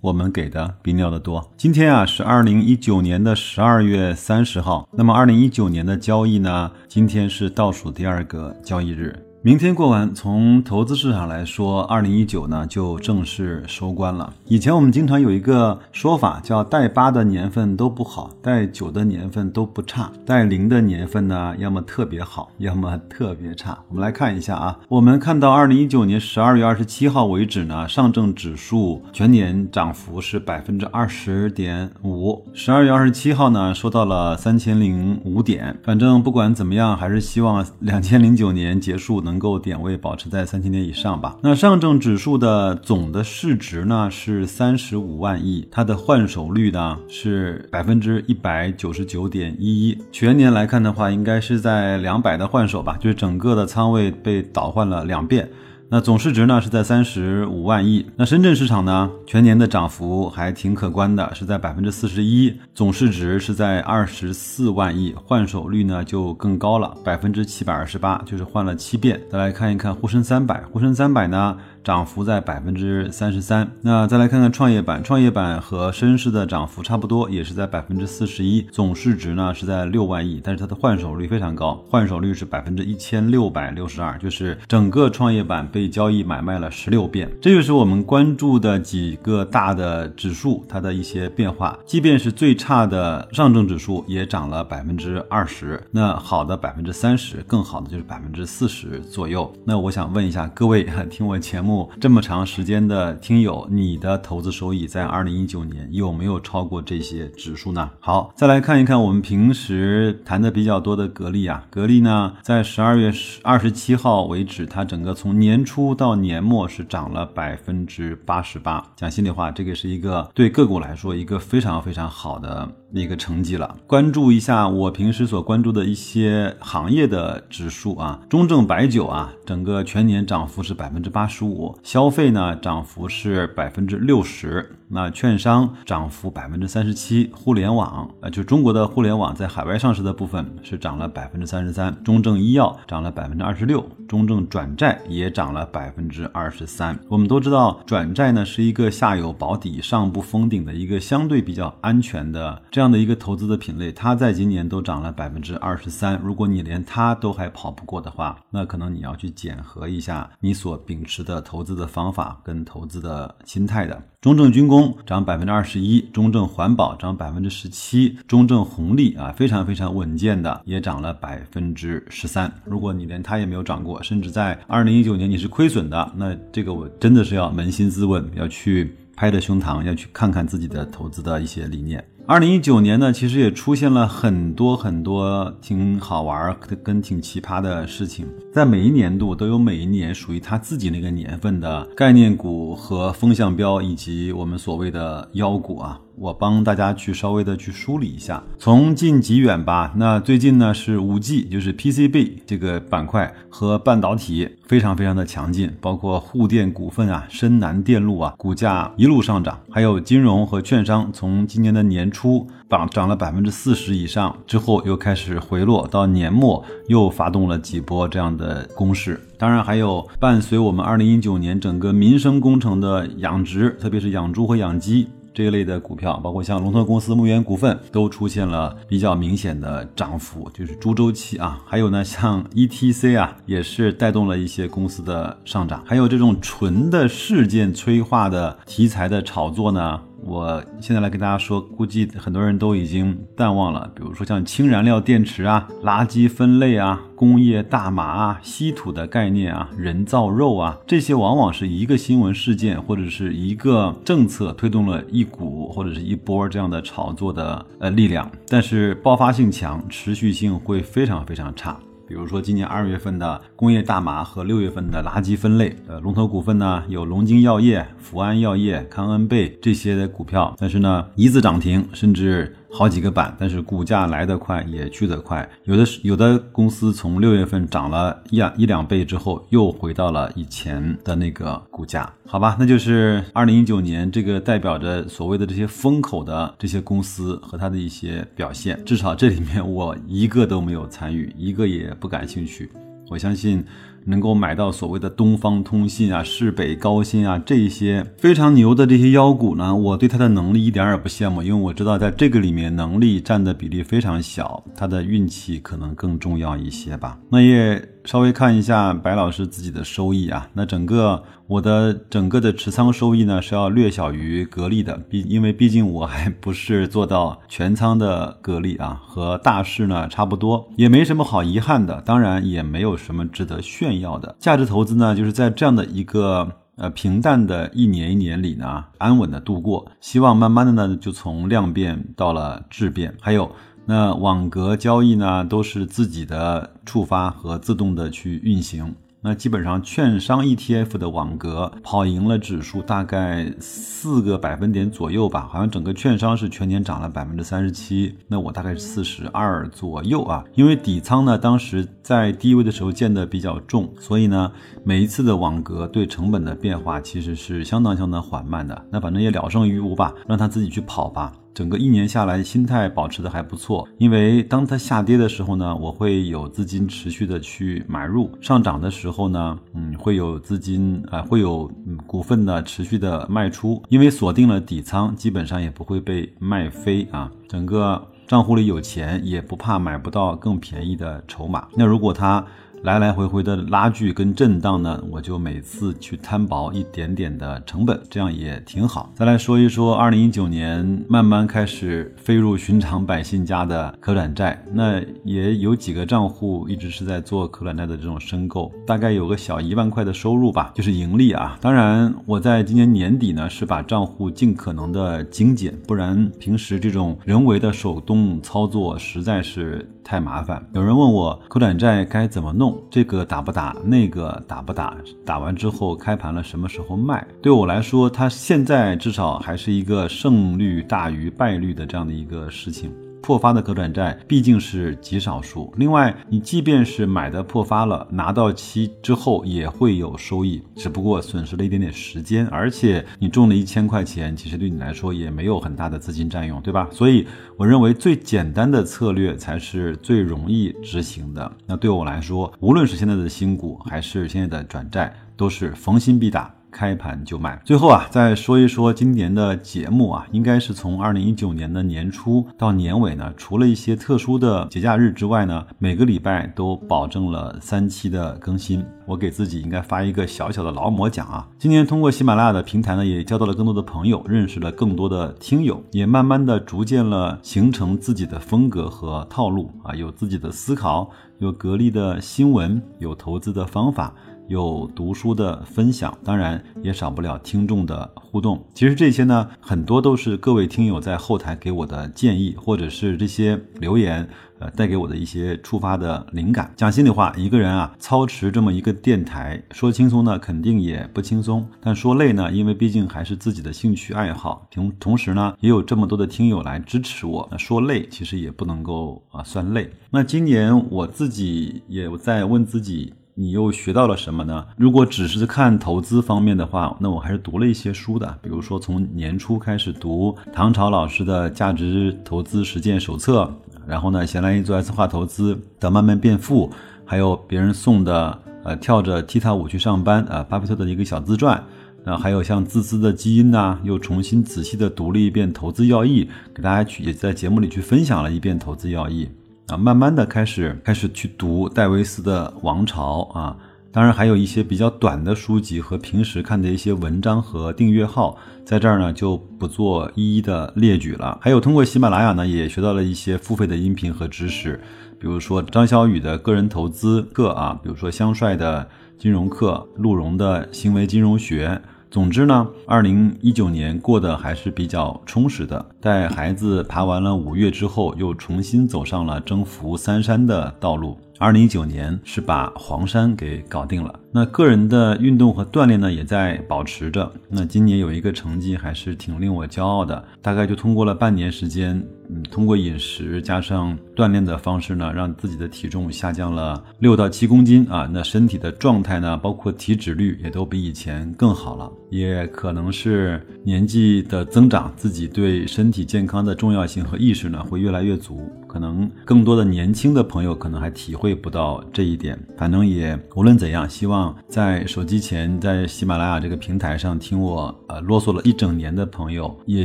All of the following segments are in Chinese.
我们给的比你要的多。今天啊是二零一九年的十二月三十号，那么二零一九年的交易呢，今天是倒数第二个交易日。明天过完，从投资市场来说，二零一九呢就正式收官了。以前我们经常有一个说法，叫带八的年份都不好，带九的年份都不差，带零的年份呢，要么特别好，要么特别差。我们来看一下啊，我们看到二零一九年十二月二十七号为止呢，上证指数全年涨幅是百分之二十点五。十二月二十七号呢，收到了三千零五点。反正不管怎么样，还是希望两千零九年结束呢能够点位保持在三千点以上吧。那上证指数的总的市值呢是三十五万亿，它的换手率呢是百分之一百九十九点一一。全年来看的话，应该是在两百的换手吧，就是整个的仓位被倒换了两遍。那总市值呢是在三十五万亿。那深圳市场呢，全年的涨幅还挺可观的，是在百分之四十一，总市值是在二十四万亿，换手率呢就更高了，百分之七百二十八，就是换了七遍。再来看一看沪深三百，沪深三百呢？涨幅在百分之三十三。那再来看看创业板，创业板和深市的涨幅差不多，也是在百分之四十一。总市值呢是在六万亿，但是它的换手率非常高，换手率是百分之一千六百六十二，就是整个创业板被交易买卖了十六遍。这就是我们关注的几个大的指数，它的一些变化。即便是最差的上证指数也涨了百分之二十，那好的百分之三十，更好的就是百分之四十左右。那我想问一下各位，听我节目。这么长时间的听友，你的投资收益在二零一九年有没有超过这些指数呢？好，再来看一看我们平时谈的比较多的格力啊，格力呢，在十二月十二十七号为止，它整个从年初到年末是涨了百分之八十八。讲心里话，这个是一个对个股来说一个非常非常好的那个成绩了。关注一下我平时所关注的一些行业的指数啊，中证白酒啊，整个全年涨幅是百分之八十五。消费呢，涨幅是百分之六十。那券商涨幅百分之三十七，互联网呃，就中国的互联网在海外上市的部分是涨了百分之三十三，中证医药涨了百分之二十六，中证转债也涨了百分之二十三。我们都知道，转债呢是一个下有保底、上不封顶的一个相对比较安全的这样的一个投资的品类，它在今年都涨了百分之二十三。如果你连它都还跑不过的话，那可能你要去检核一下你所秉持的投资的方法跟投资的心态的。中证军工涨百分之二十一，中证环保涨百分之十七，中证红利啊非常非常稳健的也涨了百分之十三。如果你连它也没有涨过，甚至在二零一九年你是亏损的，那这个我真的是要扪心自问，要去拍着胸膛，要去看看自己的投资的一些理念。二零一九年呢，其实也出现了很多很多挺好玩儿跟挺奇葩的事情，在每一年度都有每一年属于它自己那个年份的概念股和风向标，以及我们所谓的妖股啊。我帮大家去稍微的去梳理一下，从近及远吧。那最近呢是五 G，就是 PCB 这个板块和半导体非常非常的强劲，包括沪电股份啊、深南电路啊，股价一路上涨。还有金融和券商，从今年的年初涨涨了百分之四十以上，之后又开始回落，到年末又发动了几波这样的攻势。当然还有伴随我们二零一九年整个民生工程的养殖，特别是养猪和养鸡。这一类的股票，包括像龙头公司牧原股份，都出现了比较明显的涨幅，就是猪周期啊。还有呢，像 ETC 啊，也是带动了一些公司的上涨。还有这种纯的事件催化的题材的炒作呢。我现在来跟大家说，估计很多人都已经淡忘了。比如说像氢燃料电池啊、垃圾分类啊、工业大麻啊、稀土的概念啊、人造肉啊，这些往往是一个新闻事件或者是一个政策推动了一股或者是一波这样的炒作的呃力量，但是爆发性强，持续性会非常非常差。比如说今年二月份的工业大麻和六月份的垃圾分类，呃，龙头股份呢有龙晶药业、福安药业、康恩贝这些的股票，但是呢一字涨停，甚至好几个板，但是股价来得快也去得快。有的有的公司从六月份涨了一两一两倍之后，又回到了以前的那个股价。好吧，那就是二零一九年这个代表着所谓的这些风口的这些公司和它的一些表现。至少这里面我一个都没有参与，一个也不感兴趣。我相信。能够买到所谓的东方通信啊、市北高新啊这些非常牛的这些妖股呢，我对它的能力一点也不羡慕，因为我知道在这个里面能力占的比例非常小，它的运气可能更重要一些吧。那也稍微看一下白老师自己的收益啊，那整个我的整个的持仓收益呢是要略小于格力的，毕因为毕竟我还不是做到全仓的格力啊，和大势呢差不多，也没什么好遗憾的，当然也没有什么值得炫。耀的价值投资呢，就是在这样的一个呃平淡的一年一年里呢，安稳的度过。希望慢慢的呢，就从量变到了质变。还有那网格交易呢，都是自己的触发和自动的去运行。那基本上券商 ETF 的网格跑赢了指数大概四个百分点左右吧，好像整个券商是全年涨了百分之三十七，那我大概是四十二左右啊。因为底仓呢当时在低位的时候建的比较重，所以呢每一次的网格对成本的变化其实是相当相当缓慢的。那反正也了胜于无吧，让他自己去跑吧。整个一年下来，心态保持的还不错。因为当它下跌的时候呢，我会有资金持续的去买入；上涨的时候呢，嗯，会有资金啊，会有股份的持续的卖出。因为锁定了底仓，基本上也不会被卖飞啊。整个账户里有钱，也不怕买不到更便宜的筹码。那如果它来来回回的拉锯跟震荡呢，我就每次去摊薄一点点的成本，这样也挺好。再来说一说二零一九年慢慢开始飞入寻常百姓家的可转债，那也有几个账户一直是在做可转债的这种申购，大概有个小一万块的收入吧，就是盈利啊。当然我在今年年底呢是把账户尽可能的精简，不然平时这种人为的手动操作实在是太麻烦。有人问我可转债该怎么弄？这个打不打，那个打不打，打完之后开盘了什么时候卖？对我来说，它现在至少还是一个胜率大于败率的这样的一个事情。破发的可转债毕竟是极少数。另外，你即便是买的破发了，拿到期之后也会有收益，只不过损失了一点点时间。而且你中了一千块钱，其实对你来说也没有很大的资金占用，对吧？所以我认为最简单的策略才是最容易执行的。那对我来说，无论是现在的新股还是现在的转债，都是逢新必打。开盘就卖。最后啊，再说一说今年的节目啊，应该是从二零一九年的年初到年尾呢，除了一些特殊的节假日之外呢，每个礼拜都保证了三期的更新。我给自己应该发一个小小的劳模奖啊。今年通过喜马拉雅的平台呢，也交到了更多的朋友，认识了更多的听友，也慢慢的逐渐了形成自己的风格和套路啊，有自己的思考，有格力的新闻，有投资的方法。有读书的分享，当然也少不了听众的互动。其实这些呢，很多都是各位听友在后台给我的建议，或者是这些留言，呃，带给我的一些触发的灵感。讲心里话，一个人啊，操持这么一个电台，说轻松呢，肯定也不轻松；但说累呢，因为毕竟还是自己的兴趣爱好。同同时呢，也有这么多的听友来支持我。那说累，其实也不能够啊算累。那今年我自己也在问自己。你又学到了什么呢？如果只是看投资方面的话，那我还是读了一些书的，比如说从年初开始读唐朝老师的价值投资实践手册，然后呢，闲来一做 S 化投资的慢慢变富，还有别人送的呃跳着踢踏舞去上班啊，巴菲特的一个小自传，那还有像自私的基因呐，又重新仔细的读了一遍投资要义，给大家去也在节目里去分享了一遍投资要义。啊，慢慢的开始开始去读戴维斯的《王朝》啊，当然还有一些比较短的书籍和平时看的一些文章和订阅号，在这儿呢就不做一一的列举了。还有通过喜马拉雅呢，也学到了一些付费的音频和知识，比如说张小雨的个人投资课啊，比如说香帅的金融课，陆荣的行为金融学。总之呢，二零一九年过得还是比较充实的。带孩子爬完了五岳之后，又重新走上了征服三山的道路。二零一九年是把黄山给搞定了。那个人的运动和锻炼呢，也在保持着。那今年有一个成绩还是挺令我骄傲的，大概就通过了半年时间，嗯，通过饮食加上锻炼的方式呢，让自己的体重下降了六到七公斤啊。那身体的状态呢，包括体脂率也都比以前更好了。也可能是年纪的增长，自己对身体健康的重要性和意识呢，会越来越足。可能更多的年轻的朋友可能还体会不到这一点。反正也无论怎样，希望。在手机前，在喜马拉雅这个平台上听我呃啰嗦了一整年的朋友，也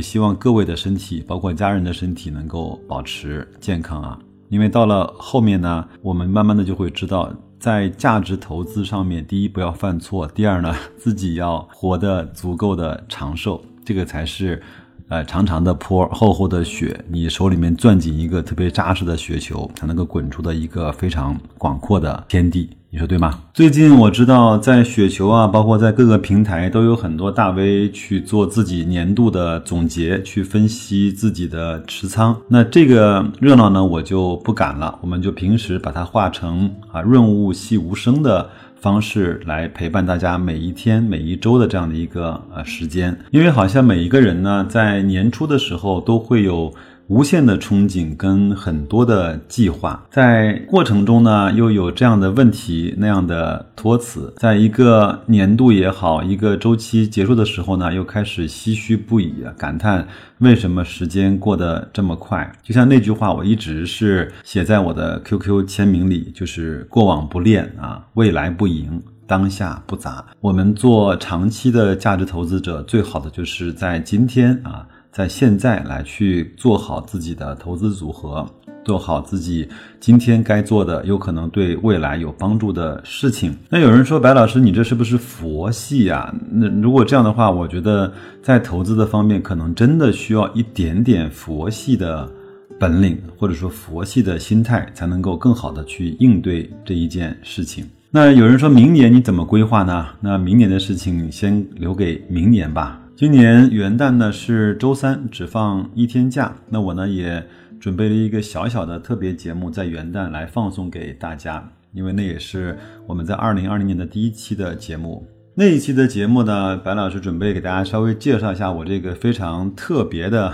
希望各位的身体，包括家人的身体，能够保持健康啊！因为到了后面呢，我们慢慢的就会知道，在价值投资上面，第一不要犯错，第二呢，自己要活得足够的长寿，这个才是，呃，长长的坡，厚厚的雪，你手里面攥紧一个特别扎实的雪球，才能够滚出的一个非常广阔的天地。你说对吗？最近我知道在雪球啊，包括在各个平台都有很多大 V 去做自己年度的总结，去分析自己的持仓。那这个热闹呢，我就不敢了。我们就平时把它化成啊润物细无声的方式来陪伴大家每一天、每一周的这样的一个呃时间。因为好像每一个人呢，在年初的时候都会有。无限的憧憬跟很多的计划，在过程中呢，又有这样的问题那样的托词，在一个年度也好，一个周期结束的时候呢，又开始唏嘘不已，感叹为什么时间过得这么快。就像那句话，我一直是写在我的 QQ 签名里，就是过往不恋啊，未来不迎，当下不杂。我们做长期的价值投资者，最好的就是在今天啊。在现在来去做好自己的投资组合，做好自己今天该做的，有可能对未来有帮助的事情。那有人说，白老师，你这是不是佛系呀？那如果这样的话，我觉得在投资的方面，可能真的需要一点点佛系的本领，或者说佛系的心态，才能够更好的去应对这一件事情。那有人说明年你怎么规划呢？那明年的事情先留给明年吧。今年元旦呢是周三，只放一天假。那我呢也准备了一个小小的特别节目，在元旦来放送给大家，因为那也是我们在二零二零年的第一期的节目。那一期的节目呢，白老师准备给大家稍微介绍一下我这个非常特别的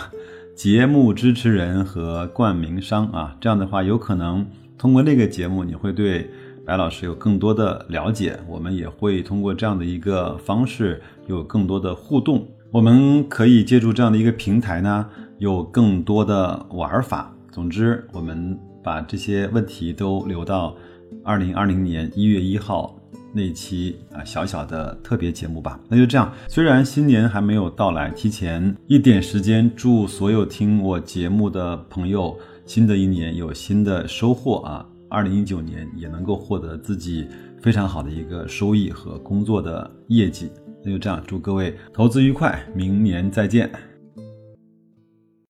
节目支持人和冠名商啊。这样的话，有可能通过那个节目，你会对白老师有更多的了解。我们也会通过这样的一个方式。有更多的互动，我们可以借助这样的一个平台呢，有更多的玩法。总之，我们把这些问题都留到二零二零年一月一号那期啊小小的特别节目吧。那就这样，虽然新年还没有到来，提前一点时间，祝所有听我节目的朋友，新的一年有新的收获啊！二零一九年也能够获得自己非常好的一个收益和工作的业绩。那就这样，祝各位投资愉快，明年再见。